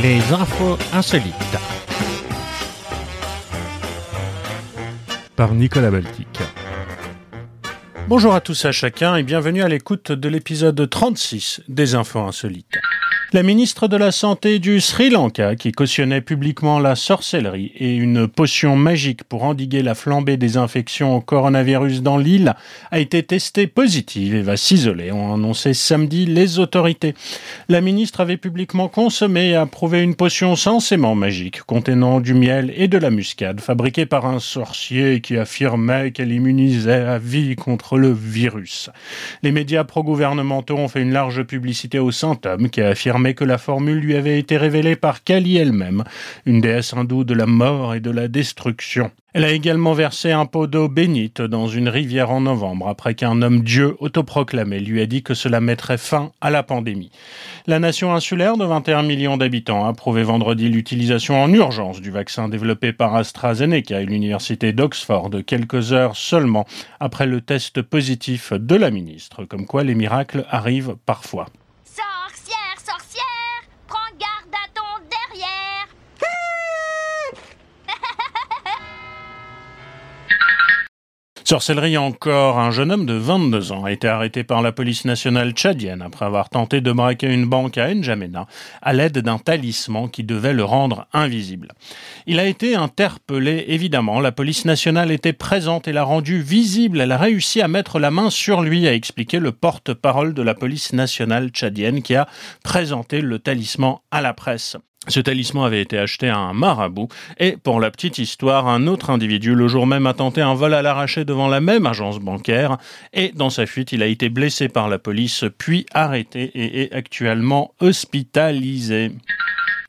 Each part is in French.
Les infos insolites. Par Nicolas Baltic. Bonjour à tous et à chacun et bienvenue à l'écoute de l'épisode 36 des infos insolites. La ministre de la Santé du Sri Lanka, qui cautionnait publiquement la sorcellerie et une potion magique pour endiguer la flambée des infections au coronavirus dans l'île, a été testée positive et va s'isoler, ont annoncé samedi les autorités. La ministre avait publiquement consommé et approuvé une potion censément magique contenant du miel et de la muscade fabriquée par un sorcier qui affirmait qu'elle immunisait à vie contre le virus. Les médias pro-gouvernementaux ont fait une large publicité au Saint-Homme qui a affirmé mais que la formule lui avait été révélée par Kali elle-même, une déesse hindoue de la mort et de la destruction. Elle a également versé un pot d'eau bénite dans une rivière en novembre après qu'un homme Dieu autoproclamé lui a dit que cela mettrait fin à la pandémie. La nation insulaire de 21 millions d'habitants a approuvé vendredi l'utilisation en urgence du vaccin développé par AstraZeneca et l'université d'Oxford quelques heures seulement après le test positif de la ministre, comme quoi les miracles arrivent parfois. Sorcellerie encore, un jeune homme de 22 ans a été arrêté par la police nationale tchadienne après avoir tenté de braquer une banque à N'Djamena à l'aide d'un talisman qui devait le rendre invisible. Il a été interpellé, évidemment, la police nationale était présente et l'a rendu visible, elle a réussi à mettre la main sur lui, a expliqué le porte-parole de la police nationale tchadienne qui a présenté le talisman à la presse. Ce talisman avait été acheté à un marabout et, pour la petite histoire, un autre individu le jour même a tenté un vol à l'arraché devant la même agence bancaire et, dans sa fuite, il a été blessé par la police puis arrêté et est actuellement hospitalisé.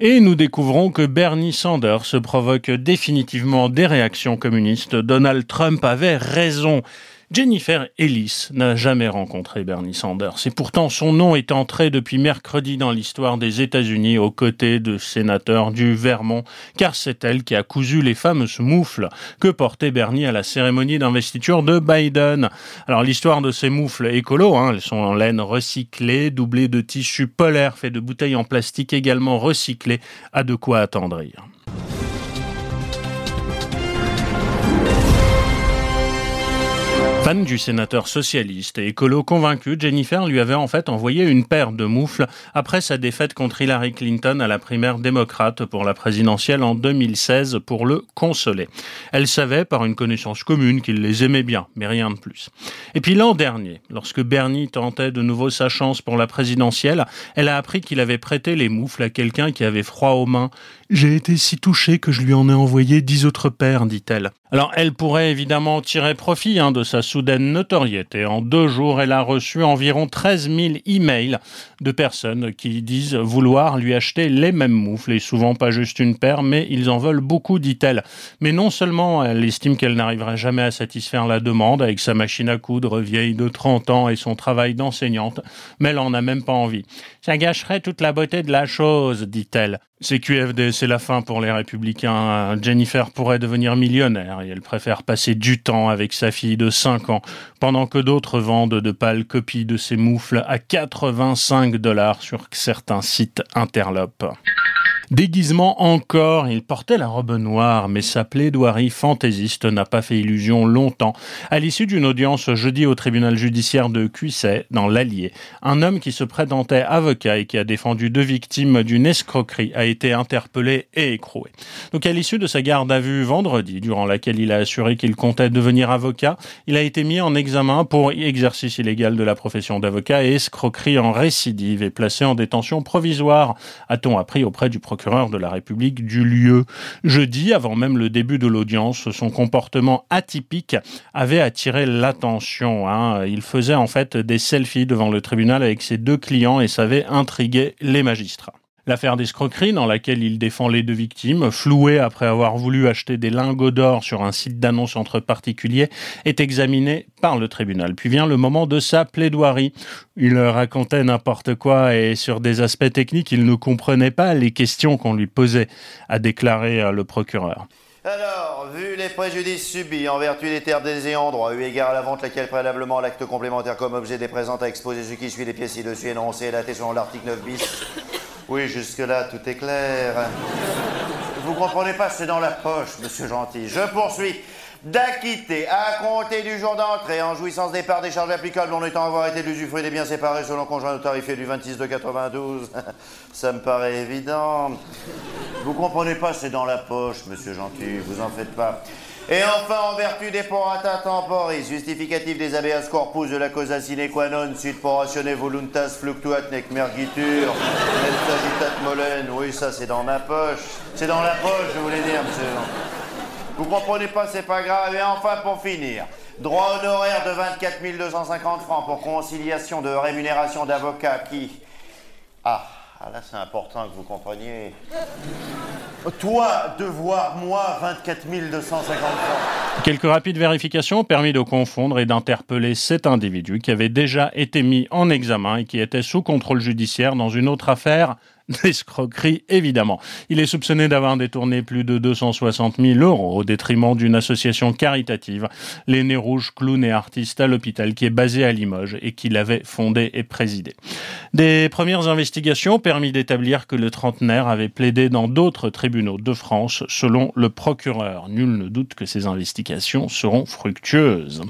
Et nous découvrons que Bernie Sanders provoque définitivement des réactions communistes. Donald Trump avait raison. Jennifer Ellis n'a jamais rencontré Bernie Sanders et pourtant son nom est entré depuis mercredi dans l'histoire des États-Unis aux côtés de sénateurs du Vermont, car c'est elle qui a cousu les fameuses moufles que portait Bernie à la cérémonie d'investiture de Biden. Alors l'histoire de ces moufles écolo, hein, elles sont en laine recyclée, doublées de tissu polaire fait de bouteilles en plastique également recyclées, a de quoi attendrir. Du sénateur socialiste et écolo convaincu, Jennifer lui avait en fait envoyé une paire de moufles après sa défaite contre Hillary Clinton à la primaire démocrate pour la présidentielle en 2016 pour le consoler. Elle savait par une connaissance commune qu'il les aimait bien, mais rien de plus. Et puis l'an dernier, lorsque Bernie tentait de nouveau sa chance pour la présidentielle, elle a appris qu'il avait prêté les moufles à quelqu'un qui avait froid aux mains. J'ai été si touchée que je lui en ai envoyé dix autres paires, dit-elle. Alors elle pourrait évidemment tirer profit hein, de sa soudaine notoriété. En deux jours, elle a reçu environ 13 000 emails de personnes qui disent vouloir lui acheter les mêmes moufles et souvent pas juste une paire, mais ils en veulent beaucoup, dit-elle. Mais non seulement elle estime qu'elle n'arriverait jamais à satisfaire la demande avec sa machine à coudre vieille de 30 ans et son travail d'enseignante, mais elle en a même pas envie. Ça gâcherait toute la beauté de la chose, dit-elle. CQFD, c'est la fin pour les républicains. Jennifer pourrait devenir millionnaire et elle préfère passer du temps avec sa fille de 5 ans, pendant que d'autres vendent de pâles copies de ses moufles à 85 dollars sur certains sites interlopes. Déguisement encore, il portait la robe noire, mais sa plaidoirie fantaisiste n'a pas fait illusion longtemps. À l'issue d'une audience jeudi au tribunal judiciaire de Cuisset, dans l'Allier, un homme qui se présentait avocat et qui a défendu deux victimes d'une escroquerie a été interpellé et écroué. Donc à l'issue de sa garde à vue vendredi, durant laquelle il a assuré qu'il comptait devenir avocat, il a été mis en examen pour exercice illégal de la profession d'avocat et escroquerie en récidive et placé en détention provisoire, a-t-on appris auprès du procureur procureur de la République du lieu. Jeudi, avant même le début de l'audience, son comportement atypique avait attiré l'attention. Hein. Il faisait en fait des selfies devant le tribunal avec ses deux clients et savait intriguer les magistrats. L'affaire d'escroquerie dans laquelle il défend les deux victimes, flouées après avoir voulu acheter des lingots d'or sur un site d'annonce entre particuliers, est examinée par le tribunal. Puis vient le moment de sa plaidoirie. Il racontait n'importe quoi et sur des aspects techniques, il ne comprenait pas les questions qu'on lui posait, a déclaré euh, le procureur. Alors, vu les préjudices subis en vertu des terres des ayants droit, eu égard à la vente, laquelle préalablement l'acte complémentaire comme objet des présents à exposer ce qui suit les pièces ci-dessus énoncées et daté selon l'article 9 bis Oui, jusque-là, tout est clair. Vous comprenez pas, c'est dans la poche, monsieur Gentil. Je poursuis. D'acquitter, à compter du jour d'entrée, en jouissance des parts des charges applicables en étant avoir été l'usufruit des biens séparés selon conjoint tarifé du 26 de 92. Ça me paraît évident. Vous comprenez pas, c'est dans la poche, monsieur Gentil, vous en faites pas. Et enfin, en vertu des porata temporis, justificatif des habeas corpus de la causa sine qua non, sit poratione voluntas fluctuat nec mergitur, et sagitat molen. Oui, ça, c'est dans ma poche. C'est dans la poche, je voulais dire, monsieur. Vous comprenez pas, c'est pas grave. Et enfin, pour finir, droit honoraire de 24 250 francs pour conciliation de rémunération d'avocat qui... Ah, ah là, c'est important que vous compreniez. Toi, devoir, moi, 24 250 francs. Quelques rapides vérifications ont permis de confondre et d'interpeller cet individu qui avait déjà été mis en examen et qui était sous contrôle judiciaire dans une autre affaire d'escroquerie, évidemment. Il est soupçonné d'avoir détourné plus de 260 000 euros au détriment d'une association caritative, les Nez Rouges Clowns et Artistes à l'hôpital, qui est basée à Limoges et qu'il avait fondé et présidé. Des premières investigations ont permis d'établir que le trentenaire avait plaidé dans d'autres tribunaux de France, selon le procureur. Nul ne doute que ces investigations seront fructueuses.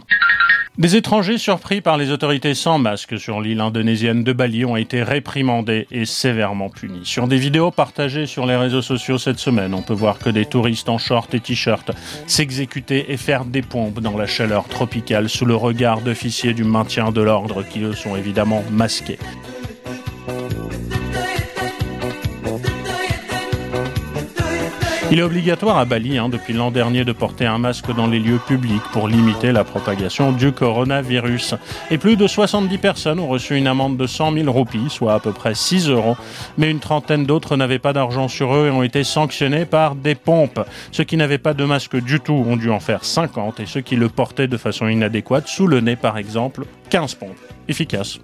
Des étrangers surpris par les autorités sans masque sur l'île indonésienne de Bali ont été réprimandés et sévèrement punis. Sur des vidéos partagées sur les réseaux sociaux cette semaine, on peut voir que des touristes en short et t-shirt s'exécutaient et faire des pompes dans la chaleur tropicale sous le regard d'officiers du maintien de l'ordre qui eux sont évidemment masqués. Il est obligatoire à Bali hein, depuis l'an dernier de porter un masque dans les lieux publics pour limiter la propagation du coronavirus. Et plus de 70 personnes ont reçu une amende de 100 000 roupies, soit à peu près 6 euros. Mais une trentaine d'autres n'avaient pas d'argent sur eux et ont été sanctionnés par des pompes. Ceux qui n'avaient pas de masque du tout ont dû en faire 50 et ceux qui le portaient de façon inadéquate, sous le nez par exemple, 15 pompes. Efficace.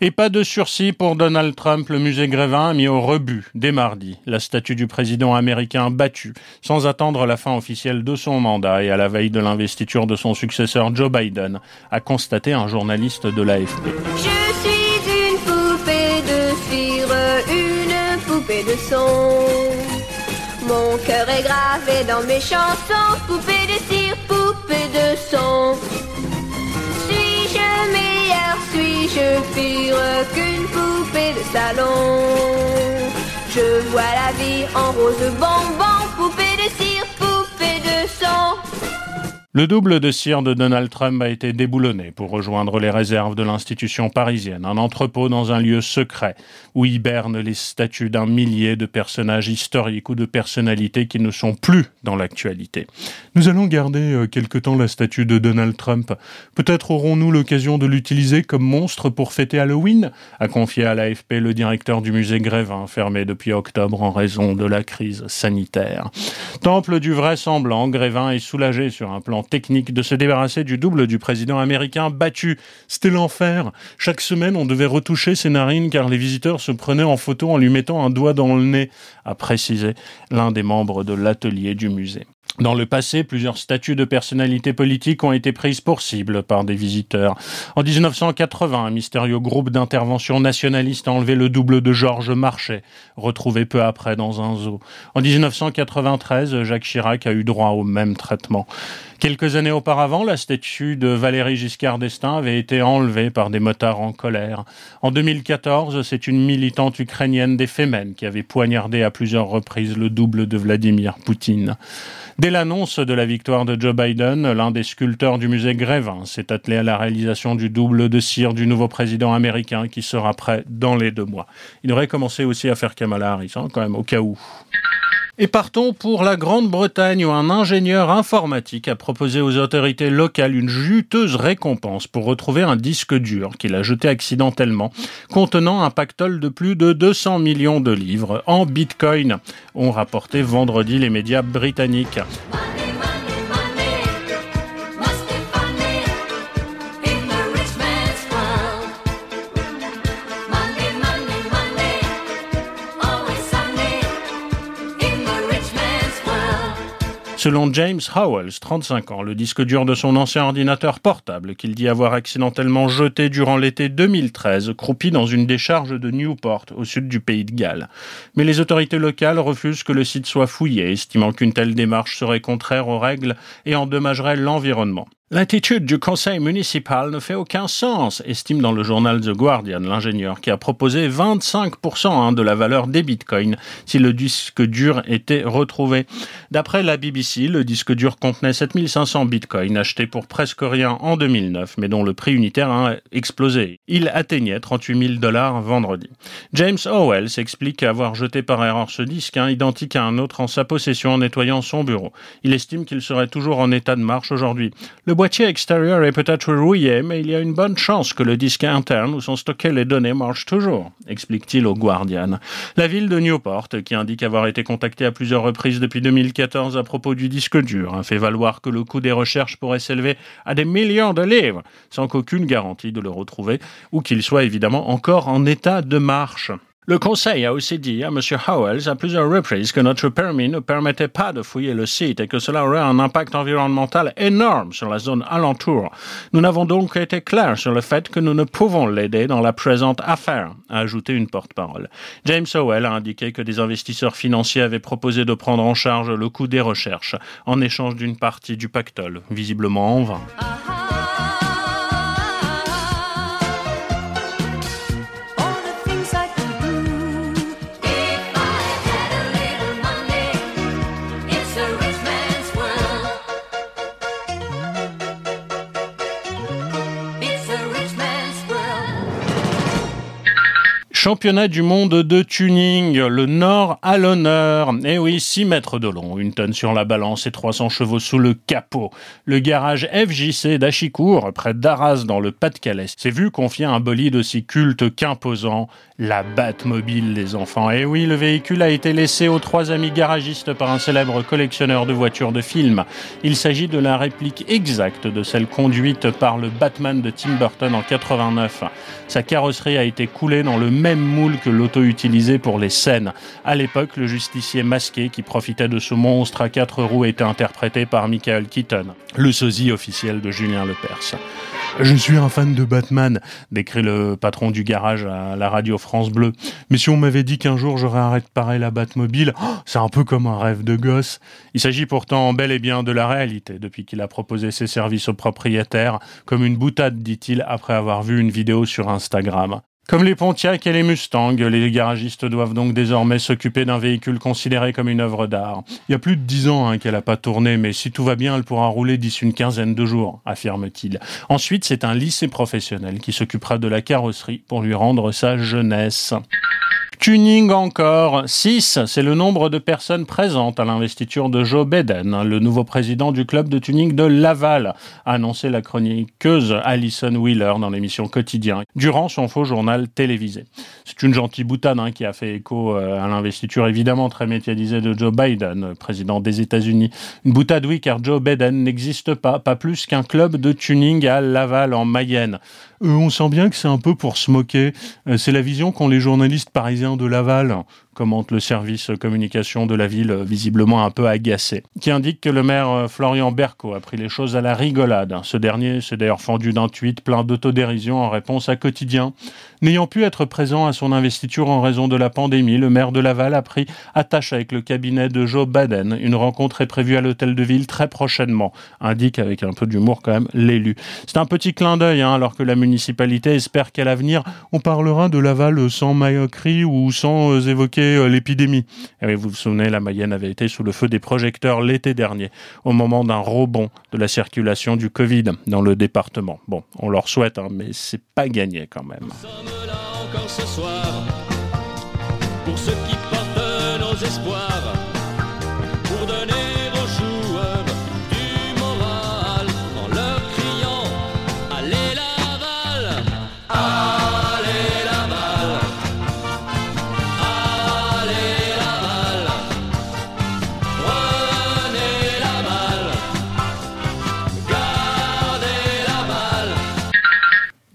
Et pas de sursis pour Donald Trump. Le musée Grévin a mis au rebut dès mardi la statue du président américain battu sans attendre la fin officielle de son mandat et à la veille de l'investiture de son successeur Joe Biden, a constaté un journaliste de l'AFP. Je suis une poupée de cire, une poupée de son. Mon cœur est gravé dans mes chansons, poupée de cire, poupée de son. Suis-je pire qu'une poupée de salon Je vois la vie en rose bonbon, poupée de cire, poupée de son. Le double de cire de Donald Trump a été déboulonné pour rejoindre les réserves de l'institution parisienne, un entrepôt dans un lieu secret où hibernent les statues d'un millier de personnages historiques ou de personnalités qui ne sont plus dans l'actualité. Nous allons garder euh, quelque temps la statue de Donald Trump. Peut-être aurons-nous l'occasion de l'utiliser comme monstre pour fêter Halloween, a confié à l'AFP le directeur du musée Grévin, fermé depuis octobre en raison de la crise sanitaire. Temple du vrai semblant, Grévin est soulagé sur un plan technique de se débarrasser du double du président américain battu. C'était l'enfer. Chaque semaine, on devait retoucher ses narines car les visiteurs se prenaient en photo en lui mettant un doigt dans le nez, a précisé l'un des membres de l'atelier du musée. Dans le passé, plusieurs statues de personnalités politiques ont été prises pour cible par des visiteurs. En 1980, un mystérieux groupe d'intervention nationaliste a enlevé le double de Georges Marchais, retrouvé peu après dans un zoo. En 1993, Jacques Chirac a eu droit au même traitement. Quelques années auparavant, la statue de Valéry Giscard d'Estaing avait été enlevée par des motards en colère. En 2014, c'est une militante ukrainienne des Femen qui avait poignardé à plusieurs reprises le double de Vladimir Poutine. Dès l'annonce de la victoire de Joe Biden, l'un des sculpteurs du musée Grévin s'est attelé à la réalisation du double de cire du nouveau président américain qui sera prêt dans les deux mois. Il aurait commencé aussi à faire Kamala Harris, hein, quand même, au cas où. Et partons pour la Grande-Bretagne où un ingénieur informatique a proposé aux autorités locales une juteuse récompense pour retrouver un disque dur qu'il a jeté accidentellement contenant un pactole de plus de 200 millions de livres en bitcoin, ont rapporté vendredi les médias britanniques. Selon James Howells, 35 ans, le disque dur de son ancien ordinateur portable qu'il dit avoir accidentellement jeté durant l'été 2013 croupit dans une décharge de Newport, au sud du pays de Galles. Mais les autorités locales refusent que le site soit fouillé, estimant qu'une telle démarche serait contraire aux règles et endommagerait l'environnement. L'attitude du conseil municipal ne fait aucun sens, estime dans le journal The Guardian l'ingénieur qui a proposé 25% hein, de la valeur des bitcoins si le disque dur était retrouvé. D'après la BBC, le disque dur contenait 7500 bitcoins achetés pour presque rien en 2009, mais dont le prix unitaire a explosé. Il atteignait 38 000 dollars vendredi. James Howell s'explique avoir jeté par erreur ce disque, hein, identique à un autre en sa possession en nettoyant son bureau. Il estime qu'il serait toujours en état de marche aujourd'hui boîtier extérieur est peut-être rouillé, mais il y a une bonne chance que le disque interne où sont stockées les données marche toujours, explique-t-il au Guardian. La ville de Newport, qui indique avoir été contactée à plusieurs reprises depuis 2014 à propos du disque dur, a fait valoir que le coût des recherches pourrait s'élever à des millions de livres, sans qu'aucune garantie de le retrouver, ou qu'il soit évidemment encore en état de marche. Le Conseil a aussi dit à M. Howells à plusieurs reprises que notre permis ne permettait pas de fouiller le site et que cela aurait un impact environnemental énorme sur la zone alentour. Nous n'avons donc été clairs sur le fait que nous ne pouvons l'aider dans la présente affaire, a ajouté une porte-parole. James Howell a indiqué que des investisseurs financiers avaient proposé de prendre en charge le coût des recherches en échange d'une partie du pactole, visiblement en vain. Championnat du monde de tuning, le Nord à l'honneur. Eh oui, 6 mètres de long, une tonne sur la balance et 300 chevaux sous le capot. Le garage FJC d'Achicourt, près d'Arras dans le Pas-de-Calais, s'est vu confier un bolide aussi culte qu'imposant, la Batmobile les enfants. Eh oui, le véhicule a été laissé aux trois amis garagistes par un célèbre collectionneur de voitures de film. Il s'agit de la réplique exacte de celle conduite par le Batman de Tim Burton en 89. Sa carrosserie a été coulée dans le même moule que l'auto utilisé pour les scènes. À l'époque, le justicier masqué qui profitait de ce monstre à quatre roues était interprété par Michael Keaton, le sosie officiel de Julien Lepers. Je suis un fan de Batman, décrit le patron du garage à la radio France Bleu. Mais si on m'avait dit qu'un jour j'aurais arrêté pareil la Batmobile, oh, c'est un peu comme un rêve de gosse. Il s'agit pourtant bel et bien de la réalité depuis qu'il a proposé ses services aux propriétaires, comme une boutade, dit-il, après avoir vu une vidéo sur Instagram. Comme les Pontiac et les Mustangs, les garagistes doivent donc désormais s'occuper d'un véhicule considéré comme une œuvre d'art. Il y a plus de dix ans hein, qu'elle n'a pas tourné, mais si tout va bien, elle pourra rouler d'ici une quinzaine de jours, affirme-t-il. Ensuite, c'est un lycée professionnel qui s'occupera de la carrosserie pour lui rendre sa jeunesse. Tuning encore. 6, c'est le nombre de personnes présentes à l'investiture de Joe Biden, le nouveau président du club de tuning de Laval, a annoncé la chroniqueuse Alison Wheeler dans l'émission Quotidien, durant son faux journal télévisé. C'est une gentille boutade hein, qui a fait écho euh, à l'investiture évidemment très médiatisée de Joe Biden, président des États-Unis. Une boutade, oui, car Joe Biden n'existe pas, pas plus qu'un club de tuning à Laval en Mayenne. Euh, on sent bien que c'est un peu pour se moquer. Euh, c'est la vision qu'ont les journalistes parisiens de Laval commente le service communication de la ville, visiblement un peu agacé, qui indique que le maire euh, Florian Berco a pris les choses à la rigolade. Ce dernier s'est d'ailleurs fendu d'un tweet plein d'autodérision en réponse à Quotidien. N'ayant pu être présent à son investiture en raison de la pandémie, le maire de Laval a pris attache avec le cabinet de Joe Baden. Une rencontre est prévue à l'hôtel de ville très prochainement, indique avec un peu d'humour quand même l'élu. C'est un petit clin d'œil, hein, alors que la municipalité espère qu'à l'avenir, on parlera de Laval sans maïoquerie ou sans euh, évoquer euh, l'épidémie. Et vous vous souvenez, la Mayenne avait été sous le feu des projecteurs l'été dernier, au moment d'un rebond de la circulation du Covid dans le département. Bon, on leur souhaite, hein, mais c'est pas gagné quand même. Nous sommes là encore ce soir pour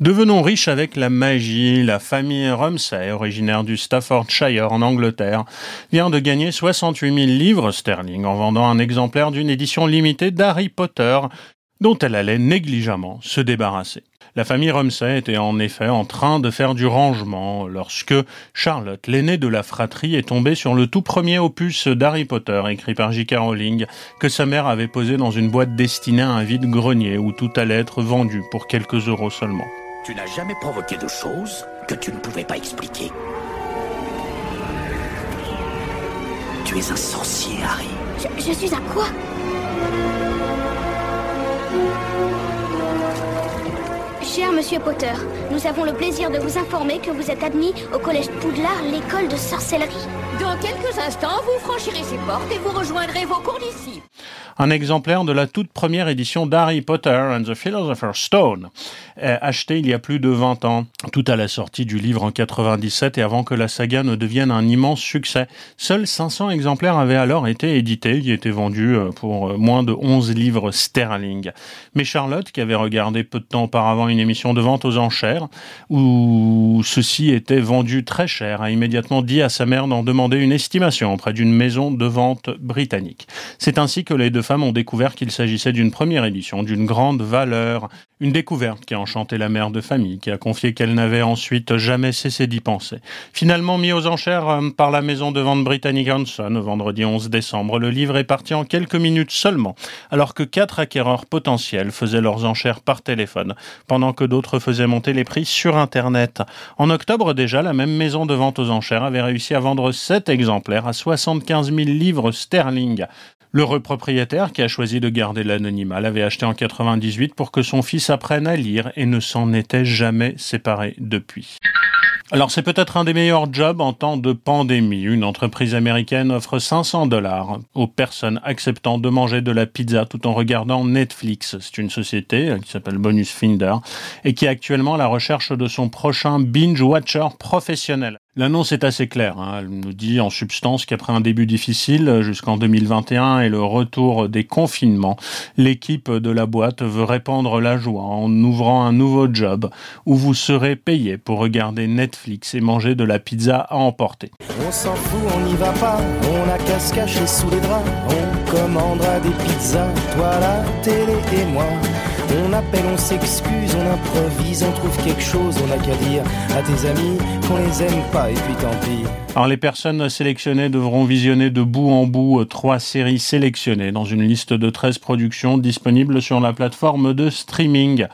Devenons riches avec la magie. La famille Rumsey, originaire du Staffordshire en Angleterre, vient de gagner 68 000 livres sterling en vendant un exemplaire d'une édition limitée d'Harry Potter dont elle allait négligemment se débarrasser. La famille Rumsey était en effet en train de faire du rangement lorsque Charlotte, l'aînée de la fratrie, est tombée sur le tout premier opus d'Harry Potter écrit par J.K. Rowling que sa mère avait posé dans une boîte destinée à un vide-grenier où tout allait être vendu pour quelques euros seulement. Tu n'as jamais provoqué de choses que tu ne pouvais pas expliquer. Tu es un sorcier, Harry. Je, je suis un quoi? Cher Monsieur Potter, nous avons le plaisir de vous informer que vous êtes admis au Collège Poudlard, l'école de sorcellerie. Dans quelques instants, vous franchirez ces portes et vous rejoindrez vos cours d'ici. Un exemplaire de la toute première édition d'Harry Potter and the Philosopher's Stone, euh, acheté il y a plus de 20 ans, tout à la sortie du livre en 97 et avant que la saga ne devienne un immense succès. Seuls 500 exemplaires avaient alors été édités, ils étaient vendus euh, pour euh, moins de 11 livres sterling. Mais Charlotte, qui avait regardé peu de temps auparavant une émission de vente aux enchères, où ceci était vendu très cher, a immédiatement dit à sa mère d'en demander une estimation auprès d'une maison de vente britannique. C'est ainsi que les deux ont découvert qu'il s'agissait d'une première édition, d'une grande valeur, une découverte qui a enchanté la mère de famille, qui a confié qu'elle n'avait ensuite jamais cessé d'y penser. Finalement mis aux enchères euh, par la maison de vente britannique Hanson, vendredi 11 décembre, le livre est parti en quelques minutes seulement, alors que quatre acquéreurs potentiels faisaient leurs enchères par téléphone, pendant que d'autres faisaient monter les prix sur Internet. En octobre déjà, la même maison de vente aux enchères avait réussi à vendre sept exemplaires à 75 000 livres sterling. L'heureux qui a choisi de garder l'anonymat, l'avait acheté en 98 pour que son fils apprenne à lire et ne s'en était jamais séparé depuis. Alors c'est peut-être un des meilleurs jobs en temps de pandémie. Une entreprise américaine offre 500 dollars aux personnes acceptant de manger de la pizza tout en regardant Netflix. C'est une société qui s'appelle Bonus Finder et qui est actuellement à la recherche de son prochain binge watcher professionnel. L'annonce est assez claire. Hein. Elle nous dit en substance qu'après un début difficile jusqu'en 2021 et le retour des confinements, l'équipe de la boîte veut répandre la joie en ouvrant un nouveau job où vous serez payé pour regarder Netflix et manger de la pizza à emporter. On s'en fout, on n'y va pas, on a qu'à se cacher sous les draps, on commandera des pizzas, toi la télé et moi. On appelle, on s'excuse, on improvise, on trouve quelque chose, on n'a qu'à dire à tes amis qu'on les aime pas et puis tant pis. Alors les personnes sélectionnées devront visionner de bout en bout euh, trois séries sélectionnées dans une liste de 13 productions disponibles sur la plateforme de streaming.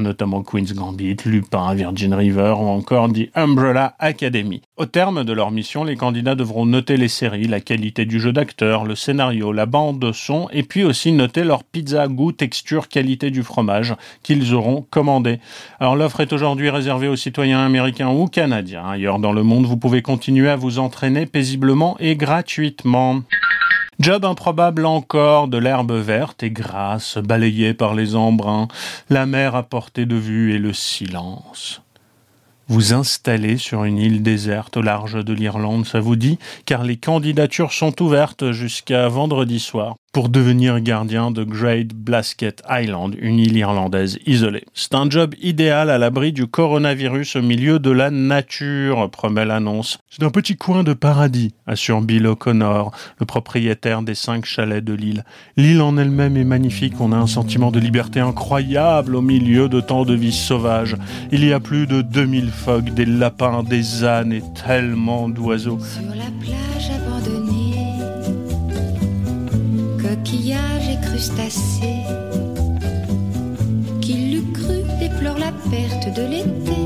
Notamment Queen's Gambit, Lupin, Virgin River ou encore The Umbrella Academy. Au terme de leur mission, les candidats devront noter les séries, la qualité du jeu d'acteur, le scénario, la bande son et puis aussi noter leur pizza, goût, texture, qualité du qu'ils auront commandé. Alors l'offre est aujourd'hui réservée aux citoyens américains ou canadiens. Ailleurs dans le monde, vous pouvez continuer à vous entraîner paisiblement et gratuitement. Job improbable encore, de l'herbe verte et grasse, balayée par les embruns, la mer à portée de vue et le silence. Vous installer sur une île déserte au large de l'Irlande, ça vous dit? Car les candidatures sont ouvertes jusqu'à vendredi soir pour devenir gardien de Great Blasket Island, une île irlandaise isolée. C'est un job idéal à l'abri du coronavirus au milieu de la nature, promet l'annonce. C'est un petit coin de paradis, assure Bill O'Connor, le propriétaire des cinq chalets de l'île. L'île en elle-même est magnifique, on a un sentiment de liberté incroyable au milieu de tant de vie sauvage. Il y a plus de 2000 phoques, des lapins, des ânes et tellement d'oiseaux. Sur la plage coquillages et crustacés, qui l'eût cru déplore la perte de l'été,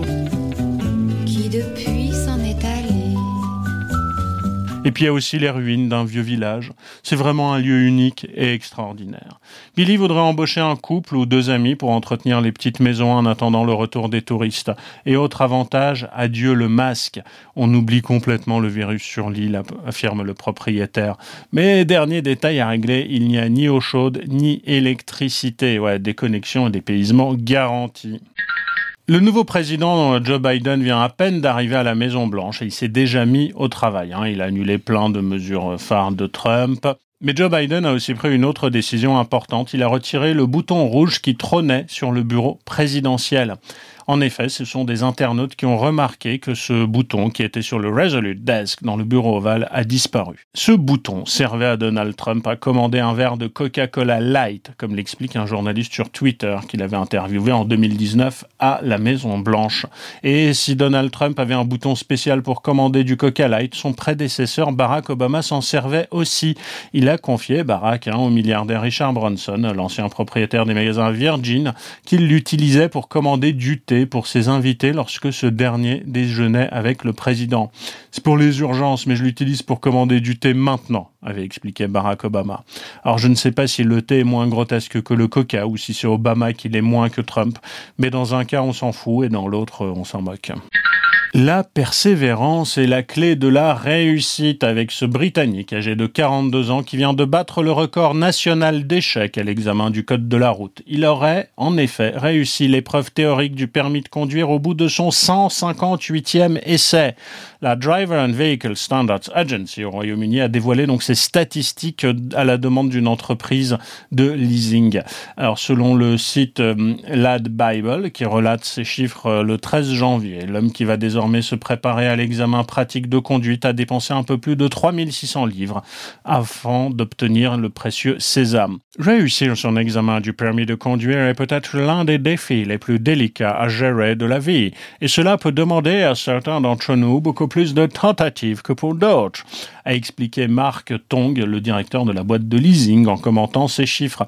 qui depuis. Et puis il y a aussi les ruines d'un vieux village. C'est vraiment un lieu unique et extraordinaire. Billy voudrait embaucher un couple ou deux amis pour entretenir les petites maisons en attendant le retour des touristes. Et autre avantage, adieu le masque. On oublie complètement le virus sur l'île, affirme le propriétaire. Mais dernier détail à régler, il n'y a ni eau chaude ni électricité. Ouais, des connexions et des paysements garantis. Le nouveau président Joe Biden vient à peine d'arriver à la Maison Blanche et il s'est déjà mis au travail. hein. Il a annulé plein de mesures phares de Trump. Mais Joe Biden a aussi pris une autre décision importante. Il a retiré le bouton rouge qui trônait sur le bureau présidentiel. En effet, ce sont des internautes qui ont remarqué que ce bouton qui était sur le Resolute Desk dans le bureau ovale a disparu. Ce bouton servait à Donald Trump à commander un verre de Coca-Cola Light, comme l'explique un journaliste sur Twitter qu'il avait interviewé en 2019 à la Maison Blanche. Et si Donald Trump avait un bouton spécial pour commander du Coca Light, son prédécesseur Barack Obama s'en servait aussi. Il a confié Barack hein, au milliardaire Richard Branson, l'ancien propriétaire des magasins Virgin, qu'il l'utilisait pour commander du thé pour ses invités lorsque ce dernier déjeunait avec le président. C'est pour les urgences, mais je l'utilise pour commander du thé maintenant, avait expliqué Barack Obama. Alors je ne sais pas si le thé est moins grotesque que le coca ou si c'est Obama qui l'est moins que Trump, mais dans un cas on s'en fout et dans l'autre on s'en moque. La persévérance est la clé de la réussite avec ce Britannique âgé de 42 ans qui vient de battre le record national d'échecs à l'examen du code de la route. Il aurait, en effet, réussi l'épreuve théorique du permis de conduire au bout de son 158e essai. La Driver and Vehicle Standards Agency au Royaume-Uni a dévoilé donc ses statistiques à la demande d'une entreprise de leasing. Alors, selon le site euh, Lad Bible, qui relate ces chiffres euh, le 13 janvier, l'homme qui va désormais se préparer à l'examen pratique de conduite a dépensé un peu plus de 3600 livres avant d'obtenir le précieux sésame. Réussir son examen du permis de conduire est peut-être l'un des défis les plus délicats à gérer de la vie, et cela peut demander à certains d'entre nous beaucoup plus de tentatives que pour d'autres, a expliqué Marc Tong, le directeur de la boîte de leasing, en commentant ces chiffres.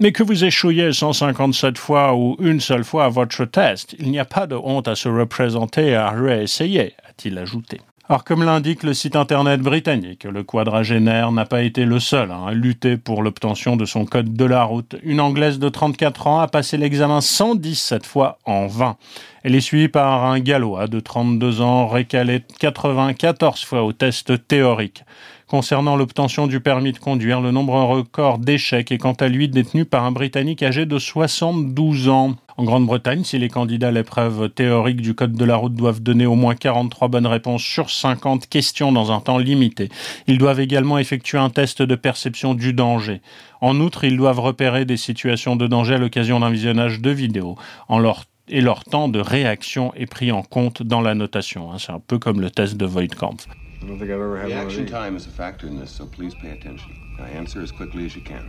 Mais que vous échouiez 157 fois ou une seule fois à votre test, il n'y a pas de honte à se représenter et à réessayer, a-t-il ajouté. Alors, comme l'indique le site internet britannique, le quadragénaire n'a pas été le seul à lutter pour l'obtention de son code de la route. Une Anglaise de 34 ans a passé l'examen 117 fois en vain. Elle est suivie par un Gallois de 32 ans récalé 94 fois au test théorique. Concernant l'obtention du permis de conduire, le nombre record d'échecs est quant à lui détenu par un Britannique âgé de 72 ans. En Grande-Bretagne, si les candidats à l'épreuve théorique du Code de la route doivent donner au moins 43 bonnes réponses sur 50 questions dans un temps limité, ils doivent également effectuer un test de perception du danger. En outre, ils doivent repérer des situations de danger à l'occasion d'un visionnage de vidéos en leur et leur temps de réaction est pris en compte dans la notation. C'est un peu comme le test de Voigtkampf. I don't think I've ever had Reaction time is a factor in this, so please pay attention. Now answer as quickly as you can.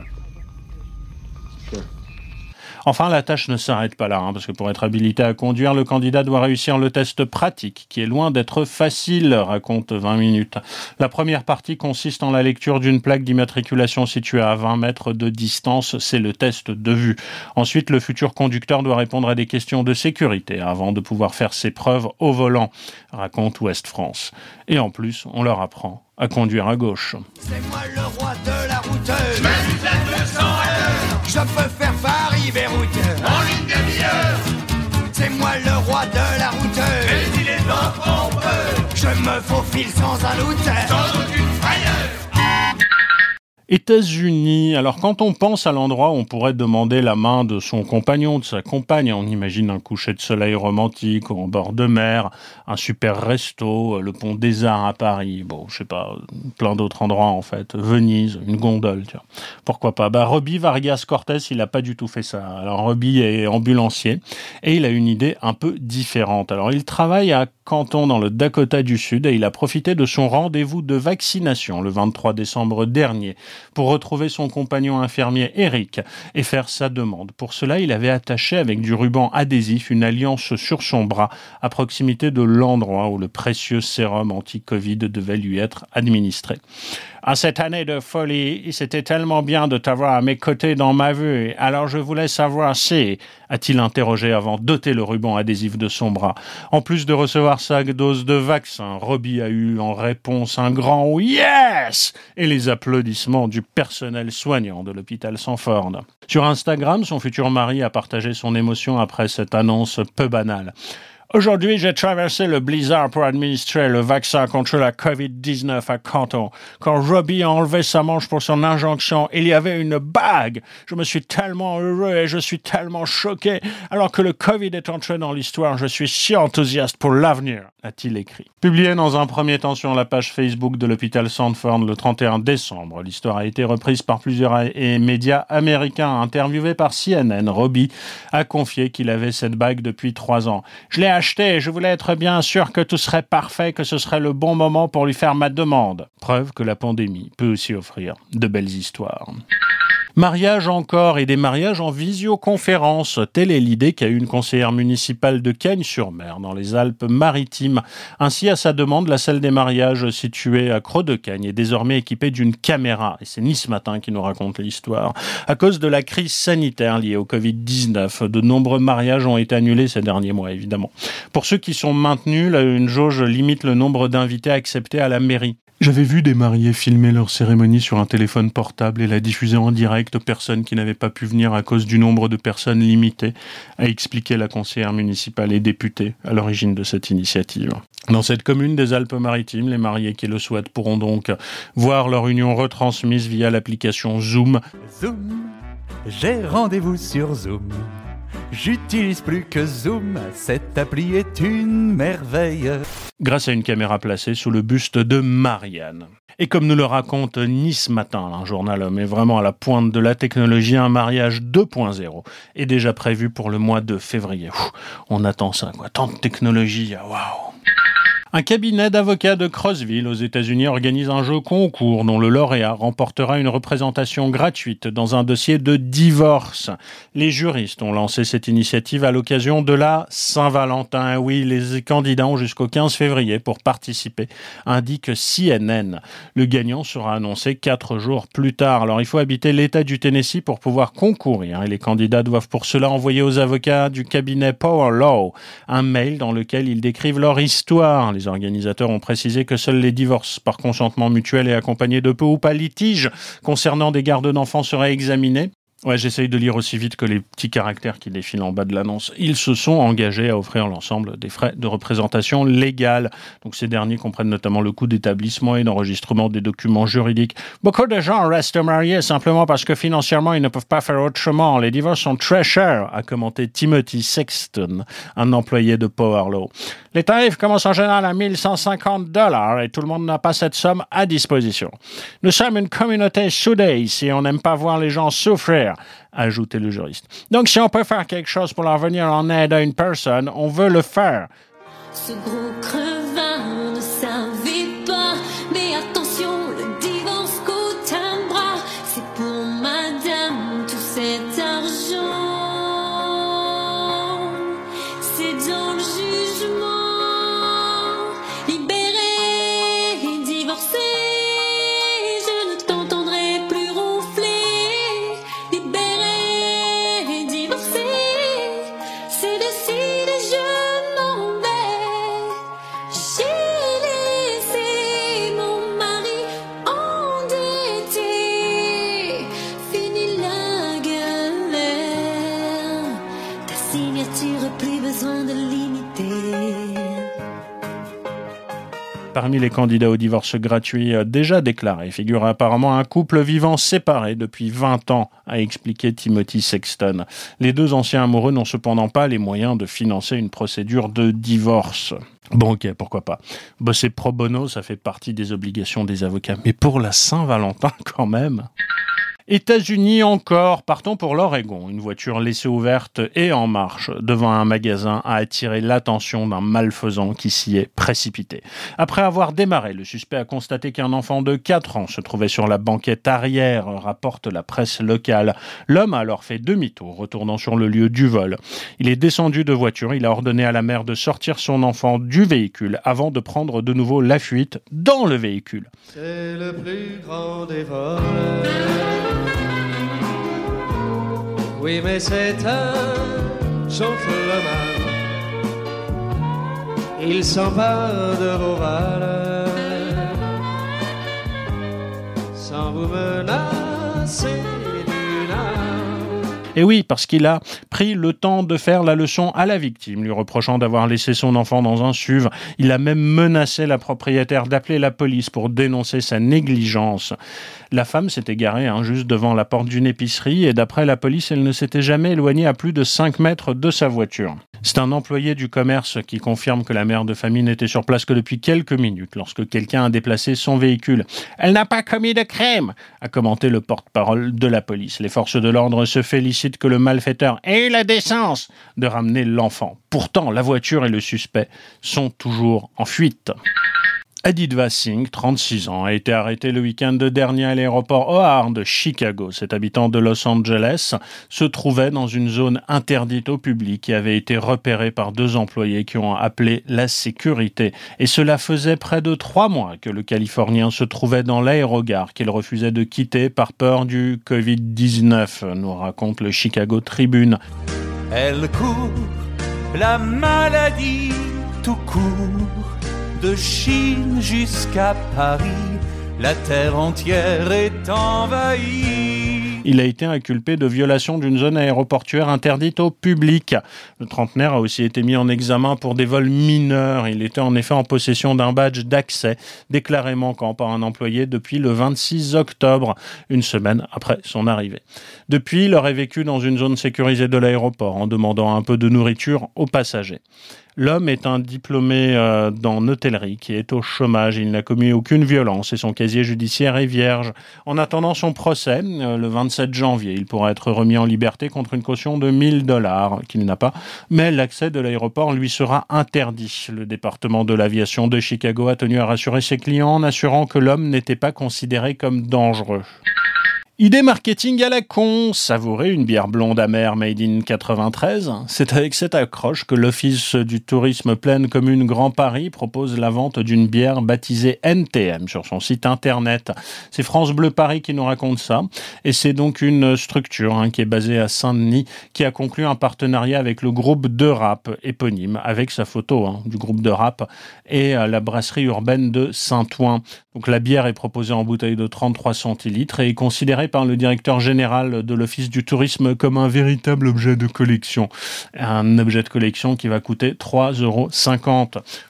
Sure. Enfin, la tâche ne s'arrête pas là, hein, parce que pour être habilité à conduire, le candidat doit réussir le test pratique, qui est loin d'être facile, raconte 20 minutes. La première partie consiste en la lecture d'une plaque d'immatriculation située à 20 mètres de distance, c'est le test de vue. Ensuite, le futur conducteur doit répondre à des questions de sécurité avant de pouvoir faire ses preuves au volant, raconte Ouest France. Et en plus, on leur apprend à conduire à gauche. Je Je peux faire Paris Beyrouth en une demi-heure. C'est moi le roi de la route. Mais il est en trompe. Je me faufile sans un doute. Sans aucune frayeur. États-Unis. Alors quand on pense à l'endroit on pourrait demander la main de son compagnon, de sa compagne, on imagine un coucher de soleil romantique en bord de mer, un super resto, le pont des Arts à Paris, bon, je sais pas, plein d'autres endroits en fait, Venise, une gondole, tiens. Pourquoi pas? Bah Robbie Vargas Cortés, il a pas du tout fait ça. Alors Robbie est ambulancier et il a une idée un peu différente. Alors il travaille à Canton dans le Dakota du Sud et il a profité de son rendez-vous de vaccination le 23 décembre dernier pour retrouver son compagnon infirmier Eric et faire sa demande. Pour cela, il avait attaché avec du ruban adhésif une alliance sur son bras à proximité de l'endroit où le précieux sérum anti-Covid devait lui être administré. En cette année de folie, c'était tellement bien de t'avoir à mes côtés dans ma vue. Alors je voulais savoir si, a-t-il interrogé avant d'ôter le ruban adhésif de son bras. En plus de recevoir sa dose de vaccin, Robbie a eu en réponse un grand yes et les applaudissements du personnel soignant de l'hôpital Sanford. Sur Instagram, son futur mari a partagé son émotion après cette annonce peu banale. Aujourd'hui, j'ai traversé le blizzard pour administrer le vaccin contre la COVID-19 à Canton. Quand Robbie a enlevé sa manche pour son injonction, il y avait une bague. Je me suis tellement heureux et je suis tellement choqué. Alors que le Covid est entré dans l'histoire, je suis si enthousiaste pour l'avenir, a-t-il écrit. Publié dans un premier temps sur la page Facebook de l'hôpital Sandford le 31 décembre, l'histoire a été reprise par plusieurs médias américains. Interviewé par CNN, Robbie a confié qu'il avait cette bague depuis trois ans. Je l'ai acheté je voulais être bien sûr que tout serait parfait, que ce serait le bon moment pour lui faire ma demande. Preuve que la pandémie peut aussi offrir de belles histoires. Mariage encore et des mariages en visioconférence. Telle est l'idée qu'a eu une conseillère municipale de Cagnes-sur-Mer, dans les Alpes-Maritimes. Ainsi, à sa demande, la salle des mariages située à Croix-de-Cagnes est désormais équipée d'une caméra. Et c'est Nice Matin qui nous raconte l'histoire. À cause de la crise sanitaire liée au Covid-19, de nombreux mariages ont été annulés ces derniers mois, évidemment. Pour ceux qui sont maintenus, une jauge limite le nombre d'invités acceptés à la mairie. J'avais vu des mariés filmer leur cérémonie sur un téléphone portable et la diffuser en direct aux personnes qui n'avaient pas pu venir à cause du nombre de personnes limitées, a expliqué la conseillère municipale et députée à l'origine de cette initiative. Dans cette commune des Alpes-Maritimes, les mariés qui le souhaitent pourront donc voir leur union retransmise via l'application Zoom. Zoom, j'ai rendez-vous sur Zoom. J'utilise plus que Zoom, cette appli est une merveille. Grâce à une caméra placée sous le buste de Marianne. Et comme nous le raconte Nice Matin, un journal est vraiment à la pointe de la technologie, un mariage 2.0 est déjà prévu pour le mois de février. on attend ça, quoi. Tant de technologie, waouh un cabinet d'avocats de Crossville aux États-Unis organise un jeu concours dont le lauréat remportera une représentation gratuite dans un dossier de divorce. Les juristes ont lancé cette initiative à l'occasion de la Saint-Valentin. Oui, les candidats ont jusqu'au 15 février pour participer, indique CNN. Le gagnant sera annoncé quatre jours plus tard. Alors il faut habiter l'État du Tennessee pour pouvoir concourir et les candidats doivent pour cela envoyer aux avocats du cabinet Power Law un mail dans lequel ils décrivent leur histoire les organisateurs ont précisé que seuls les divorces par consentement mutuel et accompagnés de peu ou pas litiges concernant des gardes d'enfants seraient examinés. Ouais, j'essaye de lire aussi vite que les petits caractères qui défilent en bas de l'annonce. Ils se sont engagés à offrir l'ensemble des frais de représentation légale. Donc ces derniers comprennent notamment le coût d'établissement et d'enregistrement des documents juridiques. Beaucoup de gens restent mariés simplement parce que financièrement ils ne peuvent pas faire autrement. Les divorces sont très chers, a commenté Timothy Sexton, un employé de Powerlaw. Les tarifs commencent en général à 1150 dollars et tout le monde n'a pas cette somme à disposition. Nous sommes une communauté soudée ici. On n'aime pas voir les gens souffrir ajoutait le juriste. Donc si on peut faire quelque chose pour leur venir en aide à une personne, on veut le faire. Ce gros Parmi les candidats au divorce gratuit euh, déjà déclarés figure apparemment un couple vivant séparé depuis 20 ans, a expliqué Timothy Sexton. Les deux anciens amoureux n'ont cependant pas les moyens de financer une procédure de divorce. Bon, ok, pourquoi pas. Bosser pro bono, ça fait partie des obligations des avocats. Mais pour la Saint-Valentin, quand même. États-Unis encore, partons pour l'Oregon. Une voiture laissée ouverte et en marche devant un magasin a attiré l'attention d'un malfaisant qui s'y est précipité. Après avoir démarré, le suspect a constaté qu'un enfant de 4 ans se trouvait sur la banquette arrière, rapporte la presse locale. L'homme a alors fait demi-tour, retournant sur le lieu du vol. Il est descendu de voiture, il a ordonné à la mère de sortir son enfant du véhicule avant de prendre de nouveau la fuite dans le véhicule. C'est le plus grand des vols. Oui, mais c'est un gentleman. Il s'empare de vos valeurs sans vous menacer. Et oui, parce qu'il a pris le temps de faire la leçon à la victime, lui reprochant d'avoir laissé son enfant dans un SUV. Il a même menacé la propriétaire d'appeler la police pour dénoncer sa négligence. La femme s'était garée hein, juste devant la porte d'une épicerie et d'après la police, elle ne s'était jamais éloignée à plus de 5 mètres de sa voiture. C'est un employé du commerce qui confirme que la mère de famille n'était sur place que depuis quelques minutes lorsque quelqu'un a déplacé son véhicule. Elle n'a pas commis de crime, a commenté le porte-parole de la police. Les forces de l'ordre se félicitent que le malfaiteur ait eu la décence de ramener l'enfant. Pourtant, la voiture et le suspect sont toujours en fuite. Aditva Singh, 36 ans, a été arrêté le week-end dernier à l'aéroport O'Hare de Chicago. Cet habitant de Los Angeles se trouvait dans une zone interdite au public et avait été repéré par deux employés qui ont appelé la sécurité. Et cela faisait près de trois mois que le Californien se trouvait dans l'aérogare qu'il refusait de quitter par peur du Covid-19, nous raconte le Chicago Tribune. Elle court, la maladie tout court de Chine jusqu'à Paris, la terre entière est envahie. Il a été inculpé de violation d'une zone aéroportuaire interdite au public. Le trentenaire a aussi été mis en examen pour des vols mineurs. Il était en effet en possession d'un badge d'accès déclaré manquant par un employé depuis le 26 octobre, une semaine après son arrivée. Depuis, il aurait vécu dans une zone sécurisée de l'aéroport en demandant un peu de nourriture aux passagers. L'homme est un diplômé euh, dans l'hôtellerie qui est au chômage. Il n'a commis aucune violence et son casier judiciaire est vierge. En attendant son procès, euh, le 27 janvier, il pourra être remis en liberté contre une caution de 1000 dollars qu'il n'a pas. Mais l'accès de l'aéroport lui sera interdit. Le département de l'aviation de Chicago a tenu à rassurer ses clients en assurant que l'homme n'était pas considéré comme dangereux. Idée marketing à la con, savourer une bière blonde amère made in 93. C'est avec cette accroche que l'Office du tourisme pleine commune Grand Paris propose la vente d'une bière baptisée NTM sur son site internet. C'est France Bleu Paris qui nous raconte ça. Et c'est donc une structure hein, qui est basée à Saint-Denis qui a conclu un partenariat avec le groupe de rap éponyme avec sa photo hein, du groupe de rap et euh, la brasserie urbaine de Saint-Ouen. Donc la bière est proposée en bouteille de 33 centilitres et est considérée par le directeur général de l'Office du tourisme comme un véritable objet de collection. Un objet de collection qui va coûter 3,50 euros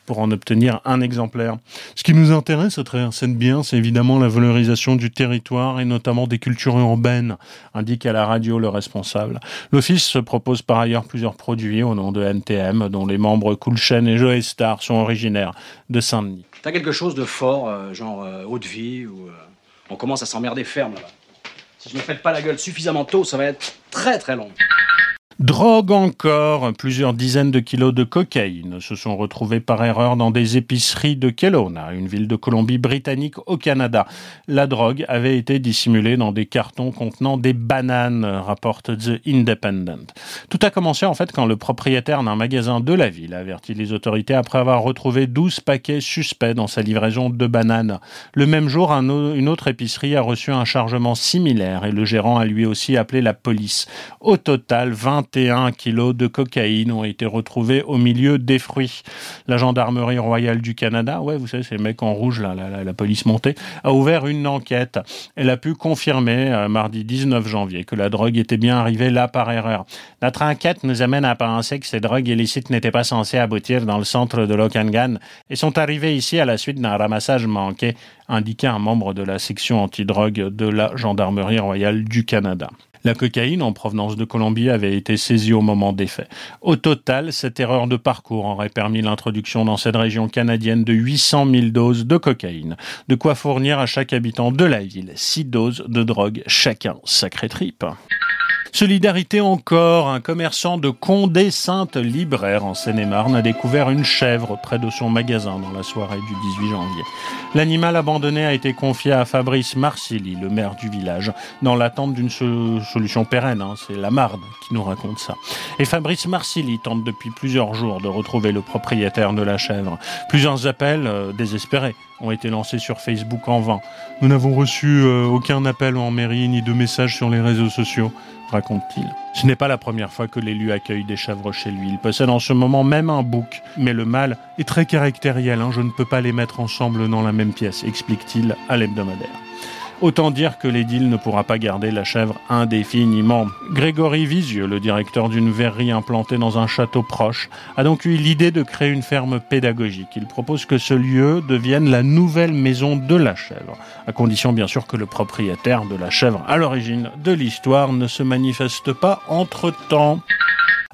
pour en obtenir un exemplaire. Ce qui nous intéresse à travers cette bière, c'est évidemment la valorisation du territoire et notamment des cultures urbaines, indique à la radio le responsable. L'Office se propose par ailleurs plusieurs produits au nom de NTM, dont les membres Coolchen et Joe Star sont originaires de Saint-Denis. T'as quelque chose de fort, euh, genre euh, haute vie, ou euh, on commence à s'emmerder ferme là-bas. Si je ne fais pas la gueule suffisamment tôt, ça va être très très long. Drogue encore, plusieurs dizaines de kilos de cocaïne se sont retrouvés par erreur dans des épiceries de Kelowna, une ville de Colombie-Britannique au Canada. La drogue avait été dissimulée dans des cartons contenant des bananes, rapporte The Independent. Tout a commencé en fait quand le propriétaire d'un magasin de la ville a averti les autorités après avoir retrouvé 12 paquets suspects dans sa livraison de bananes. Le même jour, un une autre épicerie a reçu un chargement similaire et le gérant a lui aussi appelé la police. Au total, 20 21 kilos de cocaïne ont été retrouvés au milieu des fruits. La gendarmerie royale du Canada, ouais, vous savez, ces mecs en rouge, là, la, police montée, a ouvert une enquête. Elle a pu confirmer, euh, mardi 19 janvier, que la drogue était bien arrivée là par erreur. Notre enquête nous amène à penser que ces drogues illicites n'étaient pas censées aboutir dans le centre de l'Okangan et sont arrivées ici à la suite d'un ramassage manqué, indiquait un membre de la section antidrogue de la gendarmerie royale du Canada. La cocaïne en provenance de Colombie avait été saisie au moment des faits. Au total, cette erreur de parcours aurait permis l'introduction dans cette région canadienne de 800 000 doses de cocaïne, de quoi fournir à chaque habitant de la ville 6 doses de drogue chacun. Sacré trip. Solidarité encore, un commerçant de Condé Sainte Libraire en Seine-et-Marne a découvert une chèvre près de son magasin dans la soirée du 18 janvier. L'animal abandonné a été confié à Fabrice Marsili, le maire du village, dans l'attente d'une solution pérenne. Hein. C'est la Marne qui nous raconte ça. Et Fabrice Marsili tente depuis plusieurs jours de retrouver le propriétaire de la chèvre. Plusieurs appels euh, désespérés ont été lancés sur Facebook en vain. Nous n'avons reçu euh, aucun appel en mairie ni de message sur les réseaux sociaux raconte-t-il. Ce n'est pas la première fois que l'élu accueille des chèvres chez lui. Il possède en ce moment même un bouc. Mais le mâle est très caractériel, hein. je ne peux pas les mettre ensemble dans la même pièce, explique-t-il à l'hebdomadaire. Autant dire que l'édile ne pourra pas garder la chèvre indéfiniment. Grégory Visieux, le directeur d'une verrerie implantée dans un château proche, a donc eu l'idée de créer une ferme pédagogique. Il propose que ce lieu devienne la nouvelle maison de la chèvre, à condition bien sûr que le propriétaire de la chèvre à l'origine de l'histoire ne se manifeste pas entre-temps.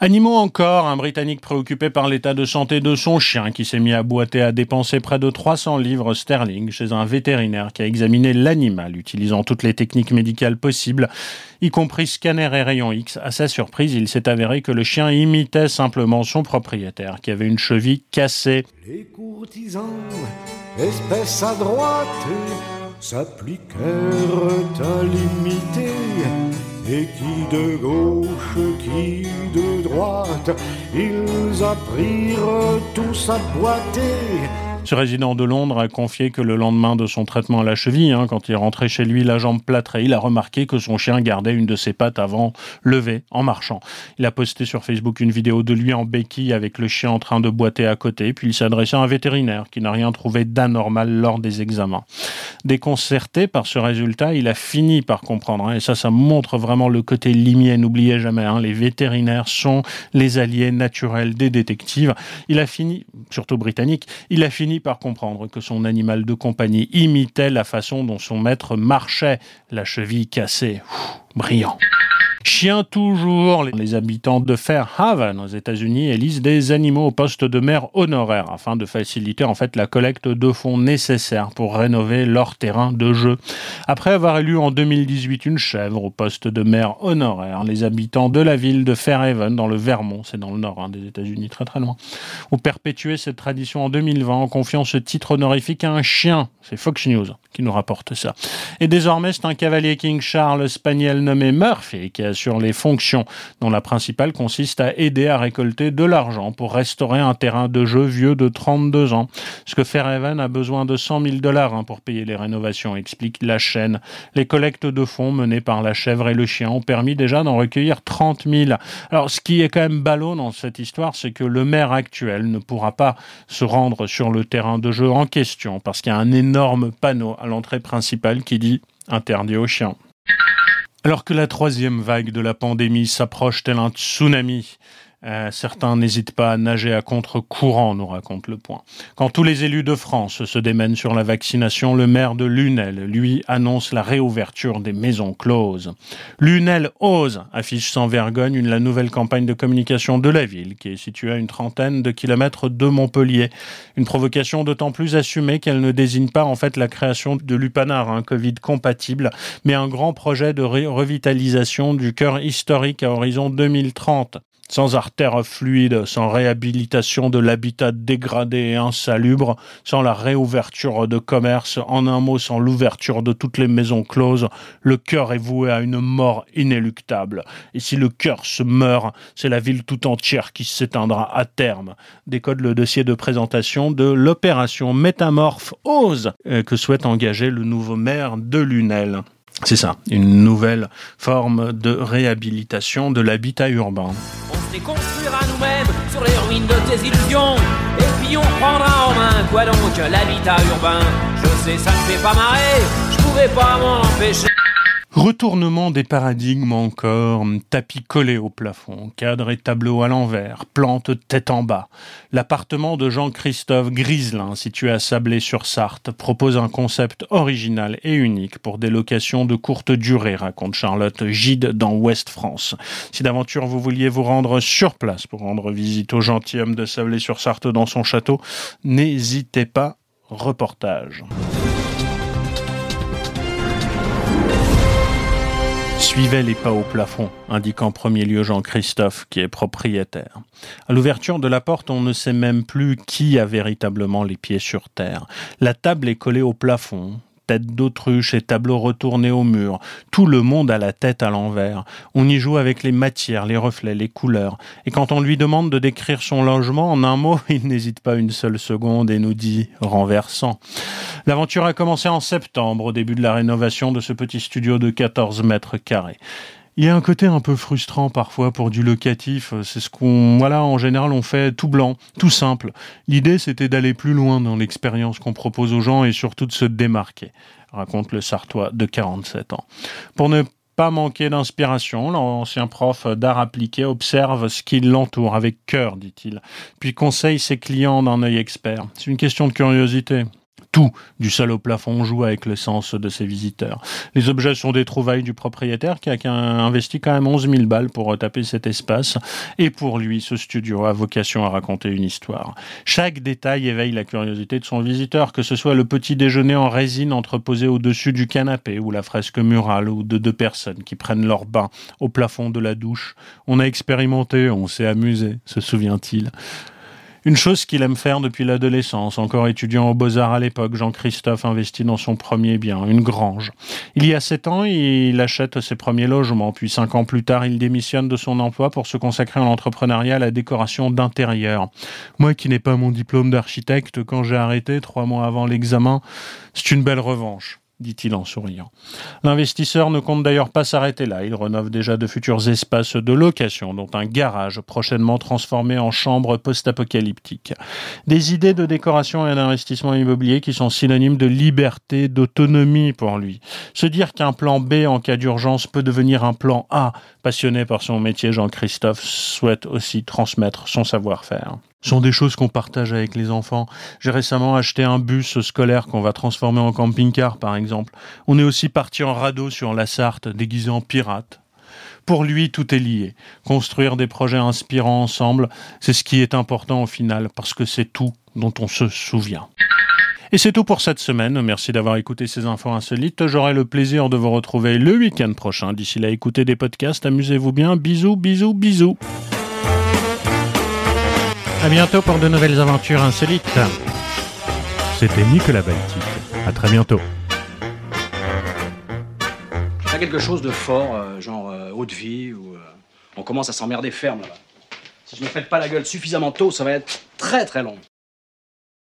Animaux encore, un Britannique préoccupé par l'état de santé de son chien qui s'est mis à boiter à dépenser près de 300 livres sterling chez un vétérinaire qui a examiné l'animal utilisant toutes les techniques médicales possibles, y compris scanner et rayon X. À sa surprise, il s'est avéré que le chien imitait simplement son propriétaire qui avait une cheville cassée. Les courtisans, espèce à s'appliquèrent à l'imiter et qui de gauche, qui de droite, ils apprirent tous à boiter. Ce résident de Londres a confié que le lendemain de son traitement à la cheville, hein, quand il rentrait chez lui la jambe plâtrée, il a remarqué que son chien gardait une de ses pattes avant levée en marchant. Il a posté sur Facebook une vidéo de lui en béquille avec le chien en train de boiter à côté, puis il s'est adressé à un vétérinaire qui n'a rien trouvé d'anormal lors des examens. Déconcerté par ce résultat, il a fini par comprendre, hein, et ça, ça montre vraiment le côté limier. N'oubliez jamais, hein, les vétérinaires sont les alliés naturels des détectives. Il a fini, surtout britannique, il a fini par comprendre que son animal de compagnie imitait la façon dont son maître marchait, la cheville cassée. brillant. Chien toujours, les habitants de Fairhaven aux États-Unis élisent des animaux au poste de maire honoraire afin de faciliter en fait la collecte de fonds nécessaires pour rénover leur terrain de jeu. Après avoir élu en 2018 une chèvre au poste de maire honoraire, les habitants de la ville de Fairhaven dans le Vermont, c'est dans le nord hein, des États-Unis, très très loin, ont perpétué cette tradition en 2020 en confiant ce titre honorifique à un chien. C'est Fox News qui nous rapporte ça. Et désormais, c'est un cavalier King Charles Spaniel nommé Murphy qui assure les fonctions, dont la principale consiste à aider à récolter de l'argent pour restaurer un terrain de jeu vieux de 32 ans. Ce que Fairhaven a besoin de 100 000 dollars hein, pour payer les rénovations, explique la chaîne. Les collectes de fonds menées par la chèvre et le chien ont permis déjà d'en recueillir 30 000. Alors, ce qui est quand même ballot dans cette histoire, c'est que le maire actuel ne pourra pas se rendre sur le terrain de jeu en question parce qu'il y a un énorme panneau à l'entrée principale qui dit interdit aux chiens. Alors que la troisième vague de la pandémie s'approche tel un tsunami, euh, certains n'hésitent pas à nager à contre-courant, nous raconte le point. Quand tous les élus de France se démènent sur la vaccination, le maire de Lunel, lui, annonce la réouverture des maisons closes. Lunel ose, affiche sans vergogne une, la nouvelle campagne de communication de la ville, qui est située à une trentaine de kilomètres de Montpellier. Une provocation d'autant plus assumée qu'elle ne désigne pas en fait la création de l'UPANAR, un Covid compatible, mais un grand projet de revitalisation du cœur historique à horizon 2030 sans artères fluides, sans réhabilitation de l'habitat dégradé et insalubre, sans la réouverture de commerce, en un mot sans l'ouverture de toutes les maisons closes, le cœur est voué à une mort inéluctable. Et si le cœur se meurt, c'est la ville tout entière qui s'éteindra à terme. Décode le dossier de présentation de l'opération Métamorphe Ose euh, que souhaite engager le nouveau maire de Lunel. C'est ça, une nouvelle forme de réhabilitation de l'habitat urbain. On se construira nous-mêmes sur les ruines de tes illusions. Et puis on prendra en main, quoi donc, l'habitat urbain? Je sais, ça ne fait pas marrer, je pouvais pas m'en empêcher. Retournement des paradigmes encore, tapis collé au plafond, cadre et tableau à l'envers, plante tête en bas. L'appartement de Jean-Christophe Griselin, situé à Sablé-sur-Sarthe, propose un concept original et unique pour des locations de courte durée, raconte Charlotte Gide dans Ouest France. Si d'aventure vous vouliez vous rendre sur place pour rendre visite au gentilhomme de Sablé-sur-Sarthe dans son château, n'hésitez pas, reportage. Suivez les pas au plafond, indique en premier lieu Jean-Christophe, qui est propriétaire. À l'ouverture de la porte, on ne sait même plus qui a véritablement les pieds sur terre. La table est collée au plafond, tête d'autruche et tableaux retournés au mur. Tout le monde a la tête à l'envers. On y joue avec les matières, les reflets, les couleurs. Et quand on lui demande de décrire son logement en un mot, il n'hésite pas une seule seconde et nous dit renversant. L'aventure a commencé en septembre, au début de la rénovation de ce petit studio de 14 mètres carrés. Il y a un côté un peu frustrant parfois pour du locatif. C'est ce qu'on, voilà, en général, on fait tout blanc, tout simple. L'idée, c'était d'aller plus loin dans l'expérience qu'on propose aux gens et surtout de se démarquer, raconte le Sartois de 47 ans. Pour ne pas manquer d'inspiration, l'ancien prof d'art appliqué observe ce qui l'entoure avec cœur, dit-il, puis conseille ses clients d'un œil expert. C'est une question de curiosité tout du sol au plafond joue avec le sens de ses visiteurs. Les objets sont des trouvailles du propriétaire qui a investi quand même 11 000 balles pour retaper cet espace. Et pour lui, ce studio a vocation à raconter une histoire. Chaque détail éveille la curiosité de son visiteur, que ce soit le petit déjeuner en résine entreposé au-dessus du canapé ou la fresque murale ou de deux personnes qui prennent leur bain au plafond de la douche. On a expérimenté, on s'est amusé, se souvient-il. Une chose qu'il aime faire depuis l'adolescence, encore étudiant aux Beaux-Arts à l'époque, Jean-Christophe investit dans son premier bien, une grange. Il y a sept ans, il achète ses premiers logements, puis cinq ans plus tard, il démissionne de son emploi pour se consacrer à l'entrepreneuriat, à la décoration d'intérieur. Moi qui n'ai pas mon diplôme d'architecte, quand j'ai arrêté trois mois avant l'examen, c'est une belle revanche dit-il en souriant. L'investisseur ne compte d'ailleurs pas s'arrêter là. Il rénove déjà de futurs espaces de location, dont un garage prochainement transformé en chambre post-apocalyptique. Des idées de décoration et d'investissement immobilier qui sont synonymes de liberté, d'autonomie pour lui. Se dire qu'un plan B en cas d'urgence peut devenir un plan A. Passionné par son métier, Jean-Christophe souhaite aussi transmettre son savoir-faire sont des choses qu'on partage avec les enfants. J'ai récemment acheté un bus scolaire qu'on va transformer en camping-car, par exemple. On est aussi parti en radeau sur la Sarthe, déguisé en pirate. Pour lui, tout est lié. Construire des projets inspirants ensemble, c'est ce qui est important au final, parce que c'est tout dont on se souvient. Et c'est tout pour cette semaine. Merci d'avoir écouté ces infos insolites. J'aurai le plaisir de vous retrouver le week-end prochain. D'ici là, écoutez des podcasts. Amusez-vous bien. Bisous, bisous, bisous. À bientôt pour de nouvelles aventures insolites. C'était Nicolas Baltic. À très bientôt. Faire quelque chose de fort, euh, genre euh, haute vie, où euh, on commence à s'emmerder ferme là-bas. Si je ne me fais pas la gueule suffisamment tôt, ça va être très très long.